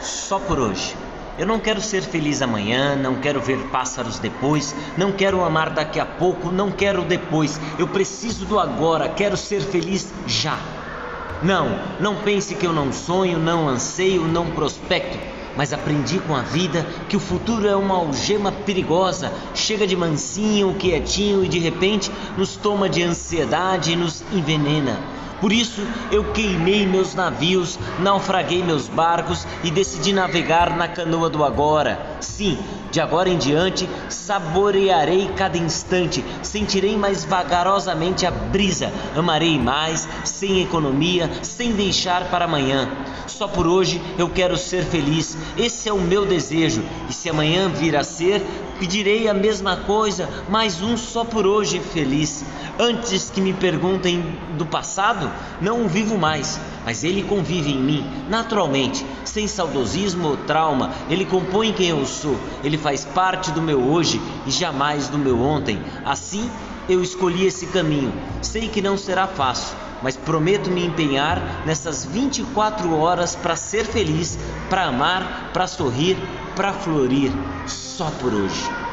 só por hoje. Eu não quero ser feliz amanhã, não quero ver pássaros depois, não quero amar daqui a pouco, não quero depois. Eu preciso do agora, quero ser feliz já. Não, não pense que eu não sonho, não anseio, não prospecto, mas aprendi com a vida que o futuro é uma algema perigosa, chega de mansinho, quietinho e de repente nos toma de ansiedade e nos envenena. Por isso eu queimei meus navios, naufraguei meus barcos e decidi navegar na canoa do agora. Sim, de agora em diante saborearei cada instante, sentirei mais vagarosamente a brisa, amarei mais, sem economia, sem deixar para amanhã. Só por hoje eu quero ser feliz, esse é o meu desejo, e se amanhã vir a ser, pedirei a mesma coisa, mais um só por hoje feliz. Antes que me perguntem do passado, não o vivo mais, mas ele convive em mim, naturalmente, sem saudosismo ou trauma. Ele compõe quem eu sou, ele faz parte do meu hoje e jamais do meu ontem. Assim, eu escolhi esse caminho. Sei que não será fácil, mas prometo me empenhar nessas 24 horas para ser feliz, para amar, para sorrir, para florir, só por hoje.